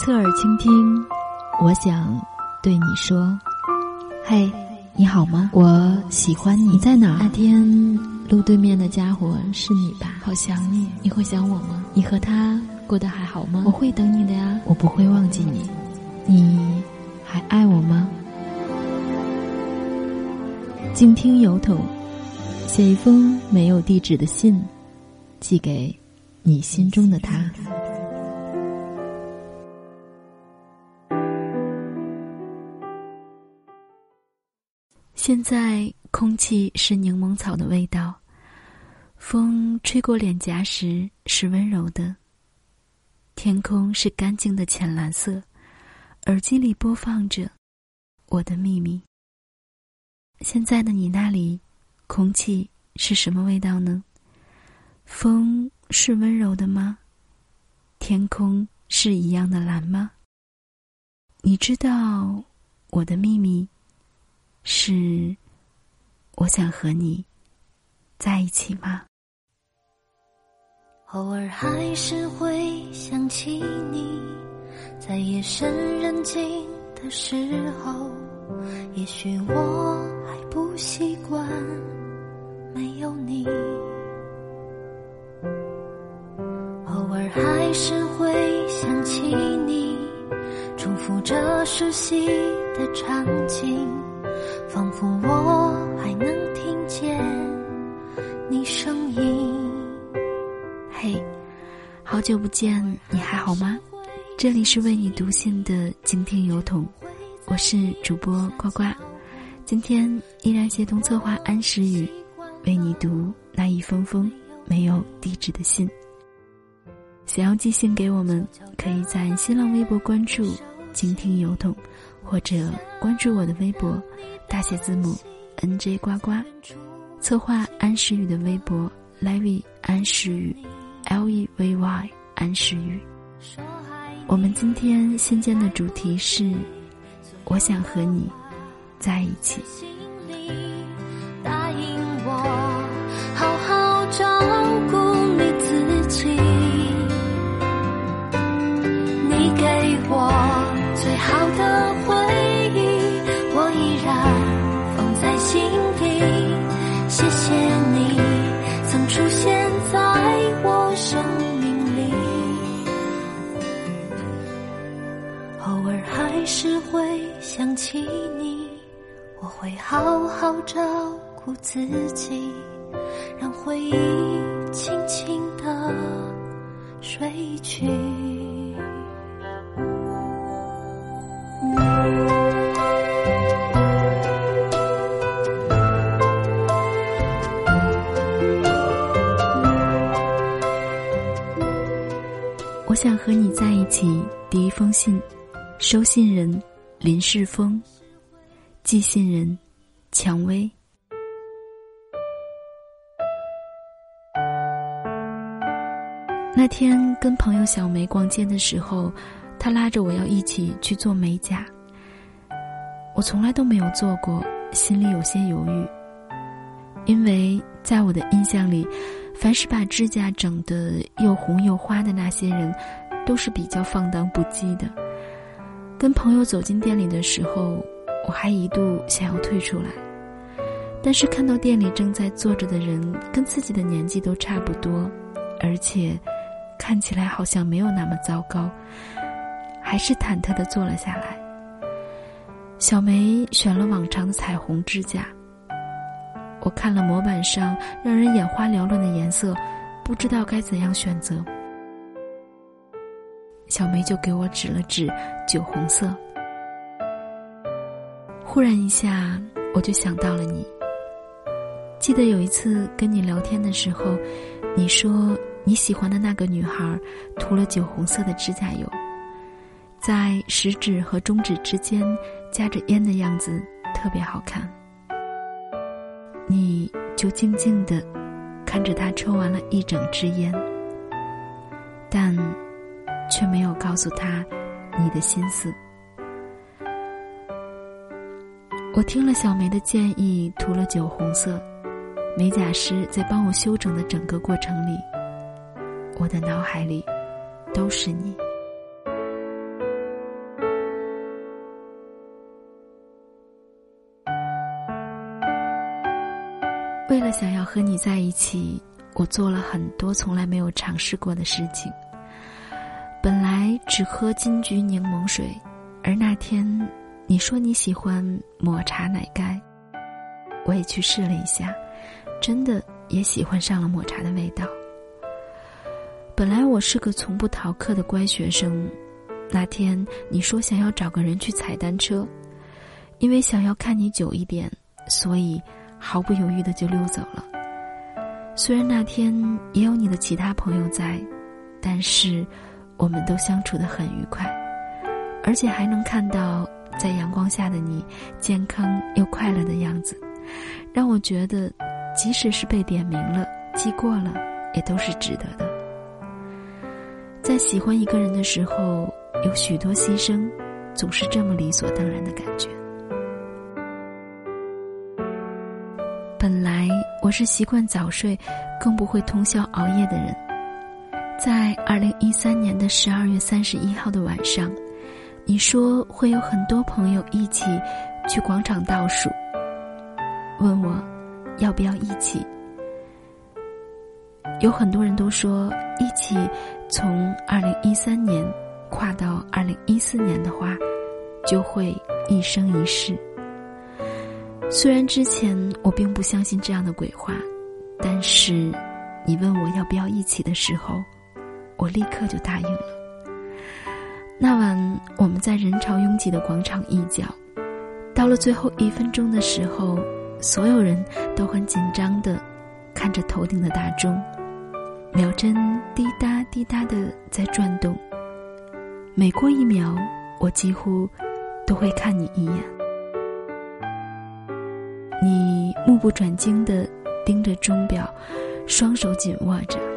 侧耳倾听，我想对你说：“嘿，你好吗？我喜欢你。你在哪儿？那天路对面的家伙是你吧？好想你，你会想我吗？你和他过得还好吗？我会等你的呀，我不会忘记你。你还爱我吗？”静听邮筒，写一封没有地址的信，寄给你心中的他。现在空气是柠檬草的味道，风吹过脸颊时是温柔的。天空是干净的浅蓝色，耳机里播放着《我的秘密》。现在的你那里，空气是什么味道呢？风是温柔的吗？天空是一样的蓝吗？你知道我的秘密？是，我想和你在一起吗？偶尔还是会想起你，在夜深人静的时候，也许我还不习惯没有你。偶尔还是会想起你，重复着熟悉的场景。仿佛我还能听见你声音。嘿，好久不见，你还好吗？这里是为你读信的静听邮筒，我是主播呱呱。今天依然协同策划安时雨，为你读那一封封没有地址的信。想要寄信给我们，可以在新浪微博关注“倾听邮筒”，或者关注我的微博。大写字母 N J 呱呱，策划安时雨的微博 Levy 安时雨 L E V Y 安时雨。我们今天新建的主题是，我想和你在一起。起你，我会好好照顾自己，让回忆轻轻地睡去。我想和你在一起。第一封信，收信人林世峰，寄信人蔷薇。那天跟朋友小梅逛街的时候，她拉着我要一起去做美甲。我从来都没有做过，心里有些犹豫，因为在我的印象里。凡是把指甲整得又红又花的那些人，都是比较放荡不羁的。跟朋友走进店里的时候，我还一度想要退出来，但是看到店里正在坐着的人跟自己的年纪都差不多，而且看起来好像没有那么糟糕，还是忐忑的坐了下来。小梅选了往常的彩虹指甲。我看了模板上让人眼花缭乱的颜色，不知道该怎样选择。小梅就给我指了指酒红色。忽然一下，我就想到了你。记得有一次跟你聊天的时候，你说你喜欢的那个女孩涂了酒红色的指甲油，在食指和中指之间夹着烟的样子特别好看。你就静静的看着她抽完了一整支烟，但却没有告诉他你的心思。我听了小梅的建议涂了酒红色。美甲师在帮我修整的整个过程里我的脑海里都是你。为了想要和你在一起我做了很多从来没有尝试过的事情。本来只喝金桔柠檬水，而那天你说你喜欢抹茶奶盖，我也去试了一下，真的也喜欢上了抹茶的味道。本来我是个从不逃课的乖学生，那天你说想要找个人去踩单车，因为想要看你久一点，所以毫不犹豫的就溜走了。虽然那天也有你的其他朋友在，但是我们都相处的很愉快，而且还能看到在阳光下的你健康又快乐的样子，让我觉得，即使是被点名了、记过了，也都是值得的。在喜欢一个人的时候，有许多牺牲，总是这么理所当然的感觉。本来我是习惯早睡，更不会通宵熬夜的人。在二零一三年的十二月三十一号的晚上，你说会有很多朋友一起去广场倒数，问我要不要一起。有很多人都说一起。从二零一三年跨到二零一四年的话，就会一生一世。虽然之前我并不相信这样的鬼话，但是你问我要不要一起的时候，我立刻就答应了。那晚我们在人潮拥挤的广场一角，到了最后一分钟的时候，所有人都很紧张的看着头顶的大钟。秒针滴答滴答的在转动，每过一秒，我几乎都会看你一眼。你目不转睛的盯着钟表，双手紧握着。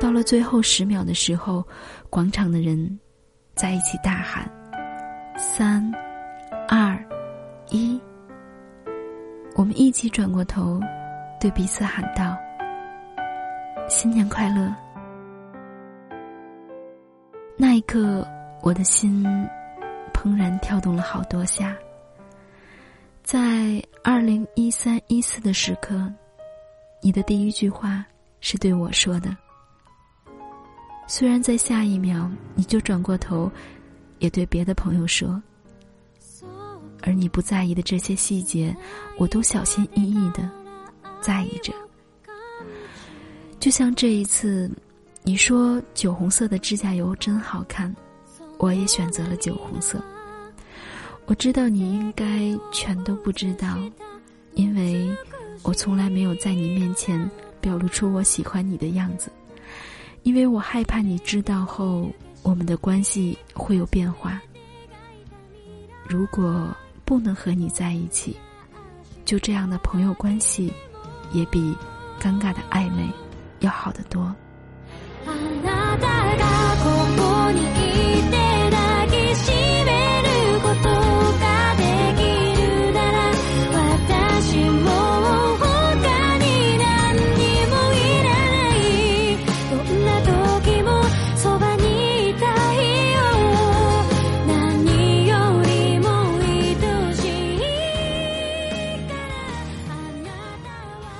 到了最后十秒的时候，广场的人在一起大喊：“三、二、一！”我们一起转过头，对彼此喊道。新年快乐！那一刻，我的心怦然跳动了好多下。在二零一三一四的时刻，你的第一句话是对我说的。虽然在下一秒你就转过头，也对别的朋友说，而你不在意的这些细节，我都小心翼翼的在意着。就像这一次，你说酒红色的指甲油真好看，我也选择了酒红色。我知道你应该全都不知道，因为我从来没有在你面前表露出我喜欢你的样子，因为我害怕你知道后我们的关系会有变化。如果不能和你在一起，就这样的朋友关系，也比尴尬的暧昧。要好得多。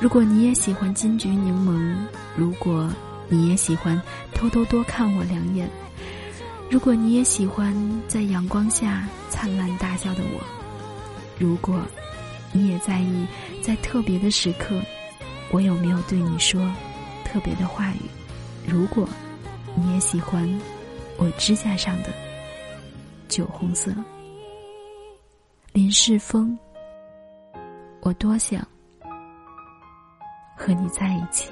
如果你也喜欢金桔柠檬，如果你也喜欢偷偷多看我两眼，如果你也喜欢在阳光下灿烂大笑的我，如果你也在意在特别的时刻，我有没有对你说特别的话语，如果你也喜欢我指甲上的酒红色，林世峰，我多想。和你在一起。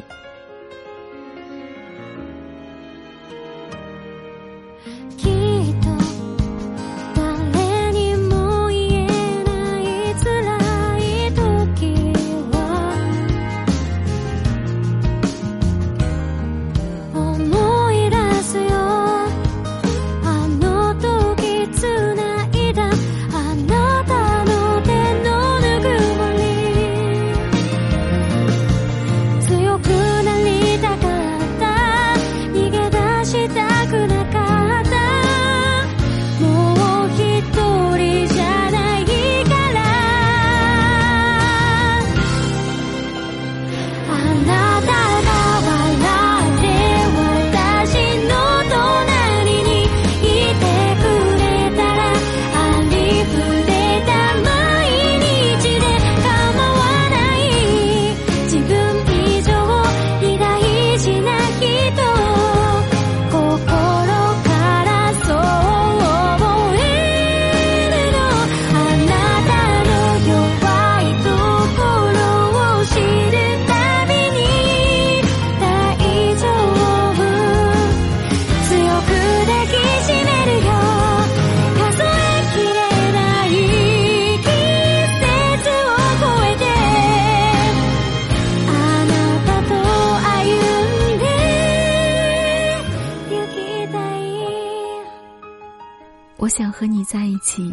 一起。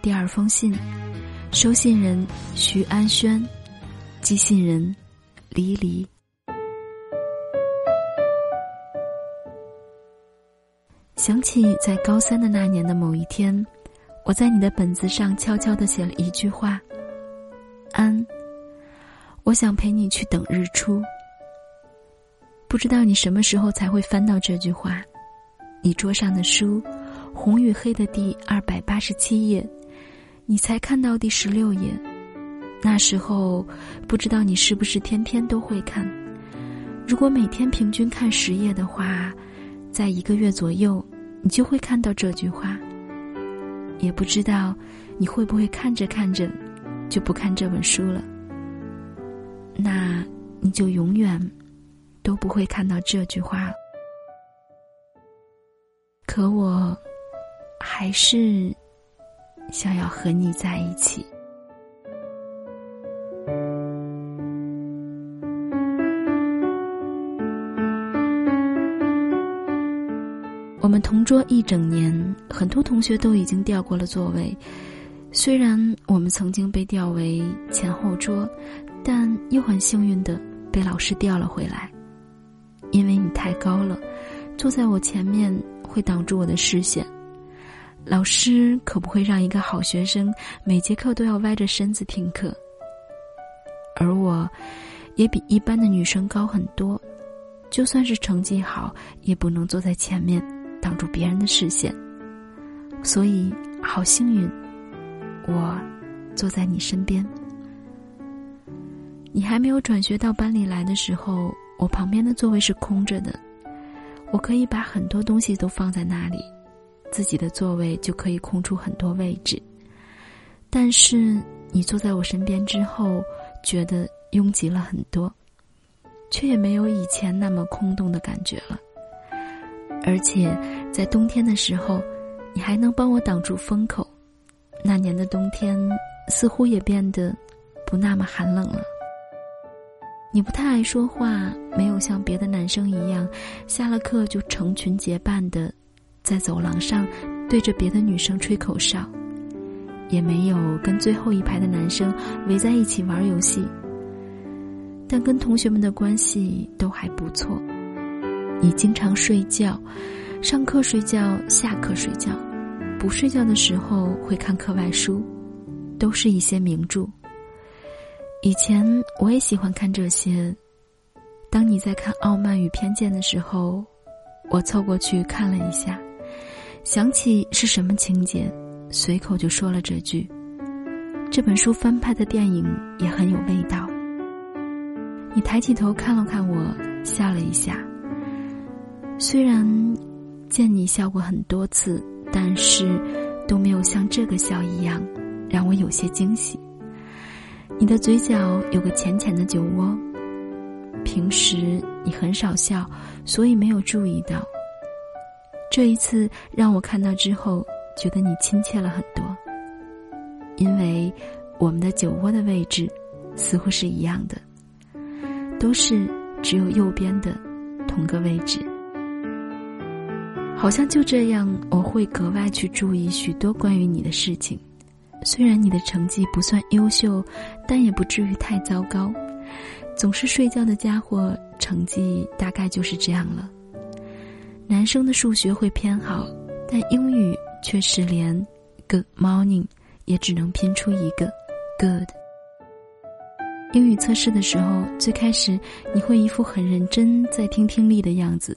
第二封信，收信人徐安轩，寄信人黎黎。想起在高三的那年的某一天，我在你的本子上悄悄的写了一句话：“安，我想陪你去等日出。”不知道你什么时候才会翻到这句话？你桌上的书，红与黑的第二百八十七页，你才看到第十六页。那时候，不知道你是不是天天都会看。如果每天平均看十页的话，在一个月左右。你就会看到这句话。也不知道你会不会看着看着就不看这本书了。那你就永远都不会看到这句话了。可我还是想要和你在一起。我们同桌一整年，很多同学都已经调过了座位。虽然我们曾经被调为前后桌，但又很幸运的被老师调了回来。因为你太高了，坐在我前面会挡住我的视线。老师可不会让一个好学生每节课都要歪着身子听课。而我，也比一般的女生高很多，就算是成绩好，也不能坐在前面。挡住别人的视线，所以好幸运，我坐在你身边。你还没有转学到班里来的时候，我旁边的座位是空着的，我可以把很多东西都放在那里，自己的座位就可以空出很多位置。但是你坐在我身边之后，觉得拥挤了很多，却也没有以前那么空洞的感觉了。而且，在冬天的时候，你还能帮我挡住风口。那年的冬天似乎也变得不那么寒冷了。你不太爱说话，没有像别的男生一样，下了课就成群结伴的在走廊上对着别的女生吹口哨，也没有跟最后一排的男生围在一起玩游戏。但跟同学们的关系都还不错。你经常睡觉，上课睡觉，下课睡觉，不睡觉的时候会看课外书，都是一些名著。以前我也喜欢看这些。当你在看《傲慢与偏见》的时候，我凑过去看了一下，想起是什么情节，随口就说了这句。这本书翻拍的电影也很有味道。你抬起头看了看我，笑了一下。虽然见你笑过很多次，但是都没有像这个笑一样让我有些惊喜。你的嘴角有个浅浅的酒窝，平时你很少笑，所以没有注意到。这一次让我看到之后，觉得你亲切了很多，因为我们的酒窝的位置似乎是一样的，都是只有右边的同个位置。好像就这样，我会格外去注意许多关于你的事情。虽然你的成绩不算优秀，但也不至于太糟糕。总是睡觉的家伙，成绩大概就是这样了。男生的数学会偏好，但英语却是连 “good morning” 也只能拼出一个 “good”。英语测试的时候，最开始你会一副很认真在听听力的样子。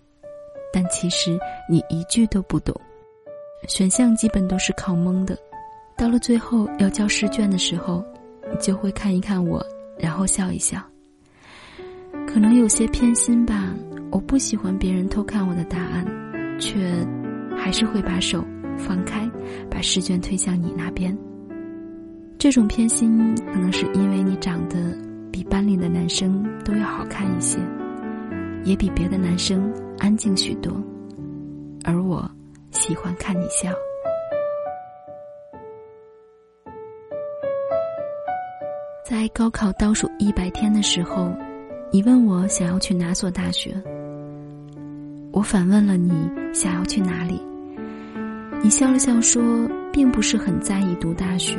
但其实你一句都不懂，选项基本都是靠蒙的。到了最后要交试卷的时候，你就会看一看我，然后笑一笑。可能有些偏心吧，我不喜欢别人偷看我的答案，却还是会把手放开，把试卷推向你那边。这种偏心可能是因为你长得比班里的男生都要好看一些。也比别的男生安静许多，而我喜欢看你笑。在高考倒数一百天的时候，你问我想要去哪所大学，我反问了你想要去哪里。你笑了笑说，并不是很在意读大学，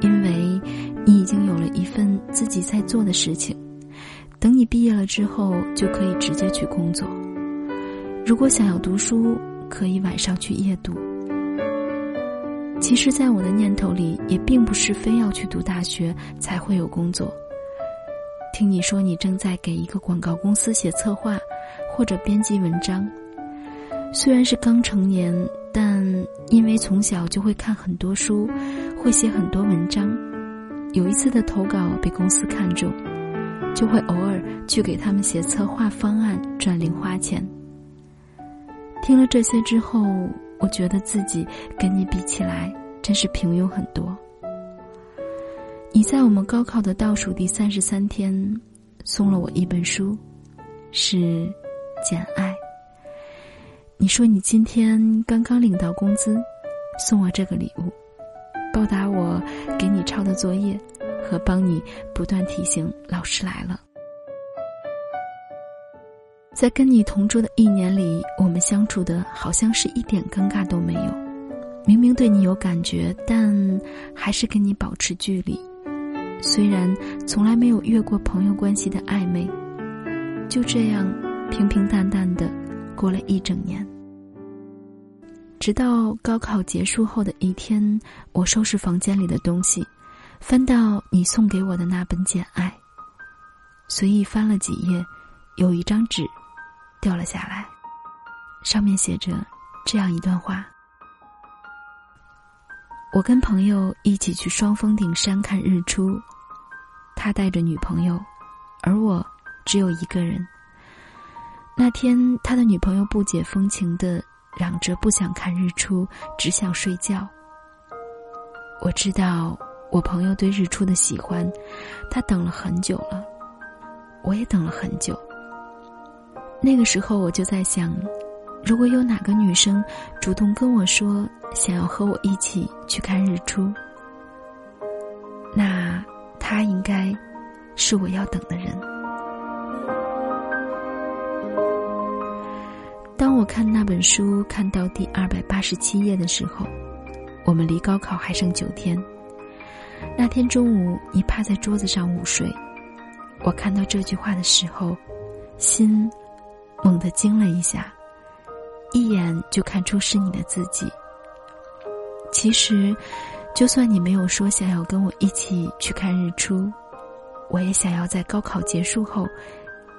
因为你已经有了一份自己在做的事情。等你毕业了之后，就可以直接去工作。如果想要读书，可以晚上去夜读。其实，在我的念头里，也并不是非要去读大学才会有工作。听你说你正在给一个广告公司写策划，或者编辑文章。虽然是刚成年，但因为从小就会看很多书，会写很多文章。有一次的投稿被公司看中。就会偶尔去给他们写策划方案赚零花钱。听了这些之后，我觉得自己跟你比起来真是平庸很多。你在我们高考的倒数第三十三天，送了我一本书，是《简爱》。你说你今天刚刚领到工资，送我这个礼物，报答我给你抄的作业。和帮你不断提醒老师来了。在跟你同桌的一年里，我们相处的好像是一点尴尬都没有。明明对你有感觉，但还是跟你保持距离。虽然从来没有越过朋友关系的暧昧，就这样平平淡淡的过了一整年。直到高考结束后的一天，我收拾房间里的东西。翻到你送给我的那本《简爱》，随意翻了几页，有一张纸掉了下来，上面写着这样一段话：我跟朋友一起去双峰顶山看日出，他带着女朋友，而我只有一个人。那天，他的女朋友不解风情的嚷着不想看日出，只想睡觉。我知道。我朋友对日出的喜欢，他等了很久了，我也等了很久。那个时候我就在想，如果有哪个女生主动跟我说想要和我一起去看日出，那她应该是我要等的人。我看那本书看到第二百八十七页的时候，我们离高考还剩九天。那天中午，你趴在桌子上午睡。我看到这句话的时候，心猛地惊了一下，一眼就看出是你的自己。其实，就算你没有说想要跟我一起去看日出，我也想要在高考结束后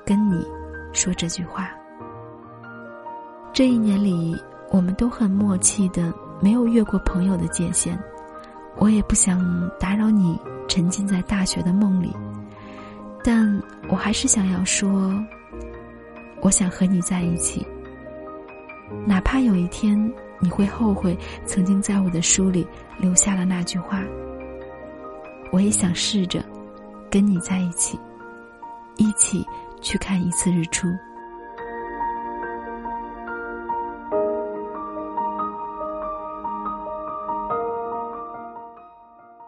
跟你说这句话。这一年里，我们都很默契的，没有越过朋友的界限。我也不想打扰你沉浸在大学的梦里，但我还是想要说，我想和你在一起。哪怕有一天你会后悔曾经在我的书里留下了那句话，我也想试着跟你在一起，一起去看一次日出。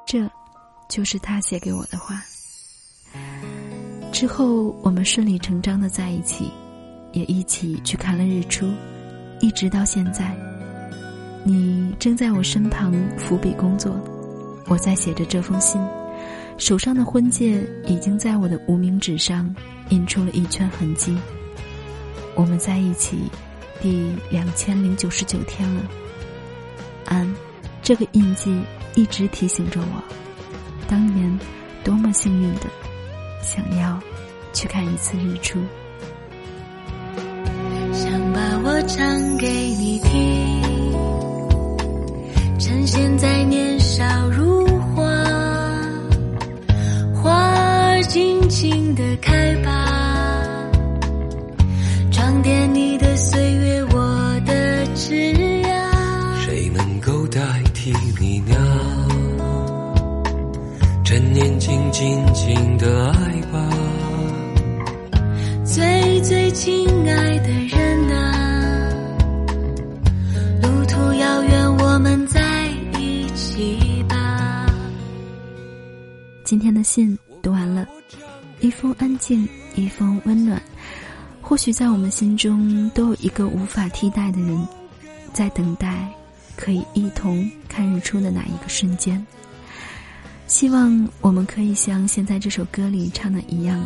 这，就是他写给我的话。之后，我们顺理成章的在一起，也一起去看了日出，一直到现在。你正在我身旁伏笔工作，我在写着这封信，手上的婚戒已经在我的无名指上印出了一圈痕迹。我们在一起第两千零九十九天了，安，这个印记。一直提醒着我，当年多么幸运的，想要去看一次日出。想把我唱给你听，趁现在年少如花，花儿尽情的开吧，装点你的岁月，我的枝。替你呢？趁年轻，尽情的爱吧，最最亲爱的人啊，路途遥远，我们在一起吧。今天的信读完了，一封安静，一封温暖。或许在我们心中都有一个无法替代的人，在等待可以一同看日出的那一个瞬间。希望我们可以像现在这首歌里唱的一样，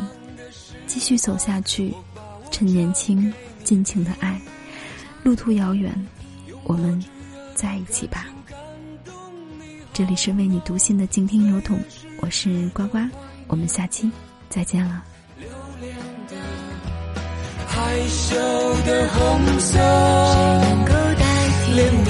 继续走下去，趁年轻，尽情的爱。路途遥远，我们在一起吧。这里是为你读心的静听邮筒，我是呱呱，我们下期再见了。害羞的红色，谁能够代替脸你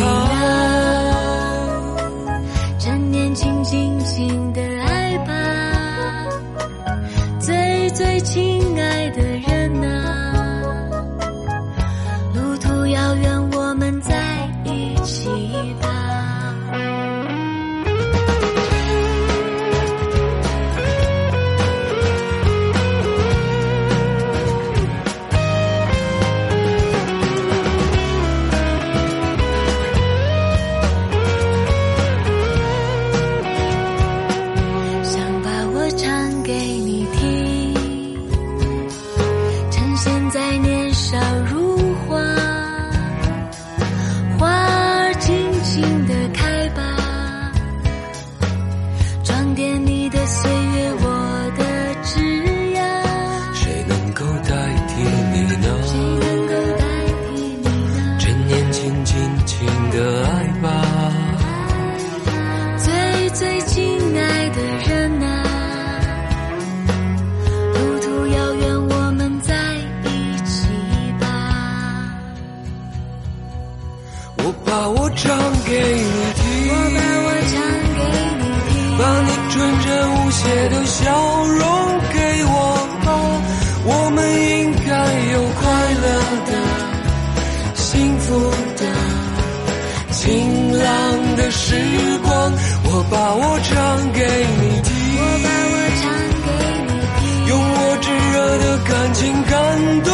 的时光。我把我唱给你听，我把我唱给你听，用我炙热的感情感动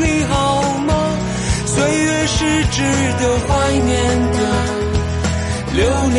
你好吗？岁月是值得怀念的、留恋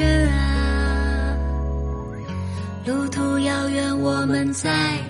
人啊，路途遥远，我们在。